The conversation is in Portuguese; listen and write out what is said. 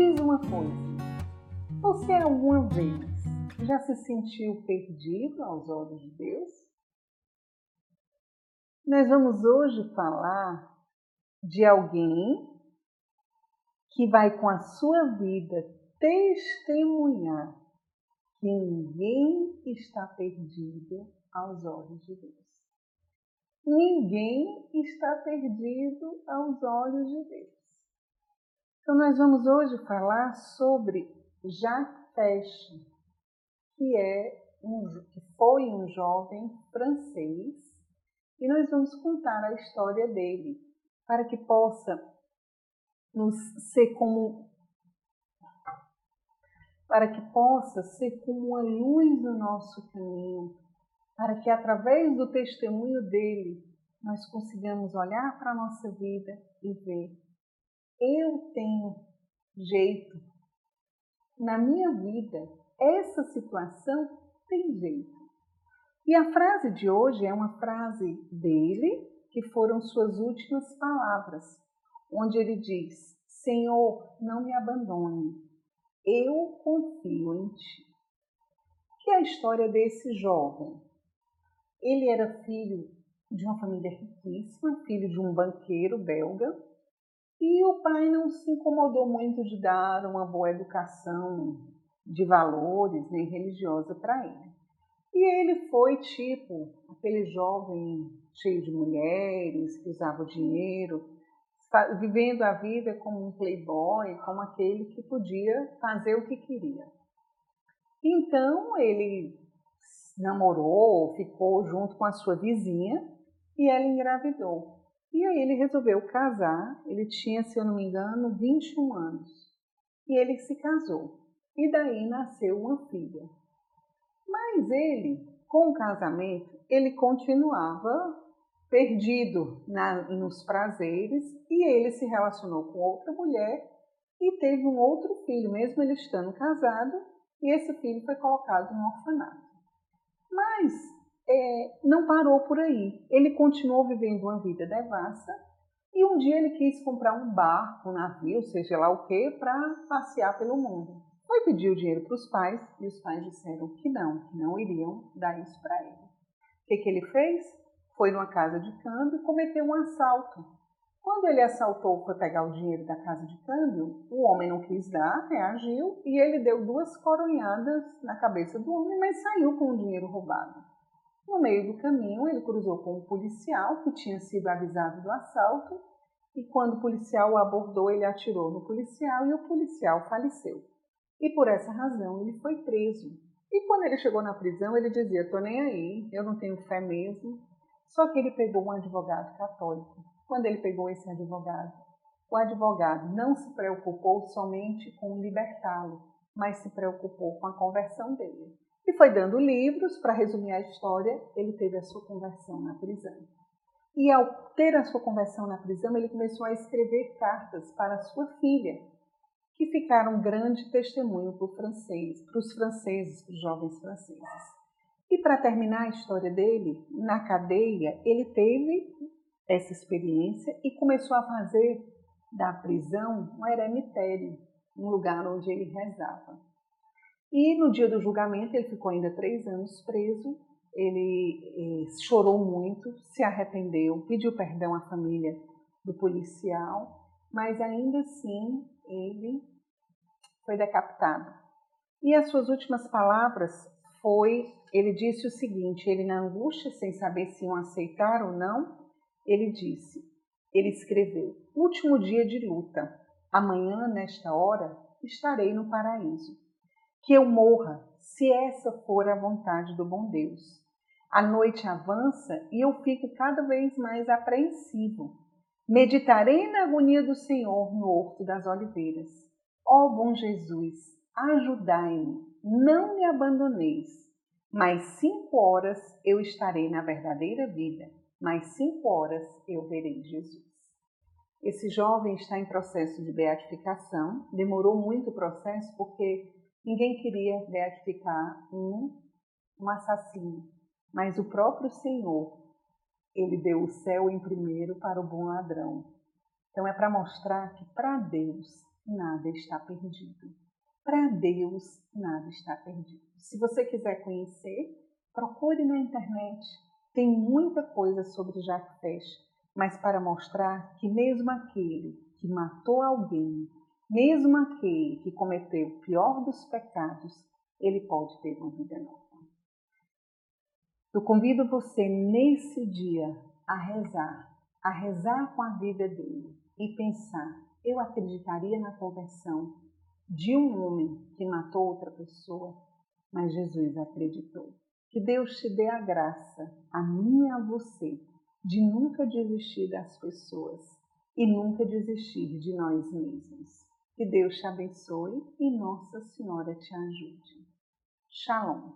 uma coisa. Você alguma vez já se sentiu perdido aos olhos de Deus? Nós vamos hoje falar de alguém que vai com a sua vida testemunhar que ninguém está perdido aos olhos de Deus. Ninguém está perdido aos olhos de Deus. Então, nós vamos hoje falar sobre Jacques que, é um, que foi um jovem francês, e nós vamos contar a história dele, para que possa nos ser como para que possa ser como uma luz no nosso caminho, para que através do testemunho dele nós consigamos olhar para a nossa vida e ver: eu tenho jeito. Na minha vida, essa situação tem jeito. E a frase de hoje é uma frase dele, que foram suas últimas palavras, onde ele diz: Senhor, não me abandone, eu confio em ti. Que é a história desse jovem? Ele era filho de uma família riquíssima, filho de um banqueiro belga, e o pai não se incomodou muito de dar uma boa educação de valores nem religiosa para ele. E ele foi tipo aquele jovem cheio de mulheres, que usava dinheiro, vivendo a vida como um playboy, como aquele que podia fazer o que queria. Então ele namorou, ficou junto com a sua vizinha e ela engravidou. E aí ele resolveu casar, ele tinha, se eu não me engano, 21 anos. E ele se casou. E daí nasceu uma filha. Mas ele, com o casamento, ele continuava perdido na, nos prazeres e ele se relacionou com outra mulher e teve um outro filho, mesmo ele estando casado, e esse filho foi colocado no orfanato. É, não parou por aí. Ele continuou vivendo uma vida devassa e um dia ele quis comprar um barco, um navio, seja lá o que, para passear pelo mundo. Foi pedir o dinheiro para os pais e os pais disseram que não, que não iriam dar isso para ele. O que, que ele fez? Foi numa casa de câmbio e cometeu um assalto. Quando ele assaltou para pegar o dinheiro da casa de câmbio, o homem não quis dar, reagiu e ele deu duas coronhadas na cabeça do homem, mas saiu com o dinheiro roubado. No meio do caminho, ele cruzou com um policial que tinha sido avisado do assalto e quando o policial o abordou, ele atirou no policial e o policial faleceu. E por essa razão ele foi preso. E quando ele chegou na prisão, ele dizia: "Tô nem aí, eu não tenho fé mesmo". Só que ele pegou um advogado católico. Quando ele pegou esse advogado, o advogado não se preocupou somente com libertá-lo, mas se preocupou com a conversão dele. E foi dando livros, para resumir a história, ele teve a sua conversão na prisão. E ao ter a sua conversão na prisão, ele começou a escrever cartas para sua filha, que ficaram um grande testemunho para, francês, para os franceses, para os jovens franceses. E para terminar a história dele, na cadeia, ele teve essa experiência e começou a fazer da prisão um eremitério, um lugar onde ele rezava. E no dia do julgamento, ele ficou ainda três anos preso. Ele eh, chorou muito, se arrependeu, pediu perdão à família do policial, mas ainda assim ele foi decapitado. E as suas últimas palavras foi, ele disse o seguinte, ele na angústia, sem saber se iam aceitar ou não, ele disse, ele escreveu, último dia de luta, amanhã, nesta hora, estarei no paraíso que eu morra, se essa for a vontade do bom Deus. A noite avança e eu fico cada vez mais apreensivo. Meditarei na agonia do Senhor no horto das oliveiras. Ó oh, bom Jesus, ajudai-me, não me abandoneis. Mais cinco horas eu estarei na verdadeira vida, mais cinco horas eu verei Jesus. Esse jovem está em processo de beatificação. Demorou muito o processo porque Ninguém queria beatificar um, um assassino, mas o próprio Senhor, ele deu o céu em primeiro para o bom ladrão. Então é para mostrar que para Deus nada está perdido. Para Deus, nada está perdido. Se você quiser conhecer, procure na internet. Tem muita coisa sobre Jacques mas para mostrar que mesmo aquele que matou alguém, mesmo aquele que cometeu o pior dos pecados, ele pode ter uma vida nova. Eu convido você nesse dia a rezar, a rezar com a vida dele e pensar: eu acreditaria na conversão de um homem que matou outra pessoa, mas Jesus acreditou. Que Deus te dê a graça, a mim e a você, de nunca desistir das pessoas e nunca desistir de nós mesmos. Que Deus te abençoe e Nossa Senhora te ajude. Shalom.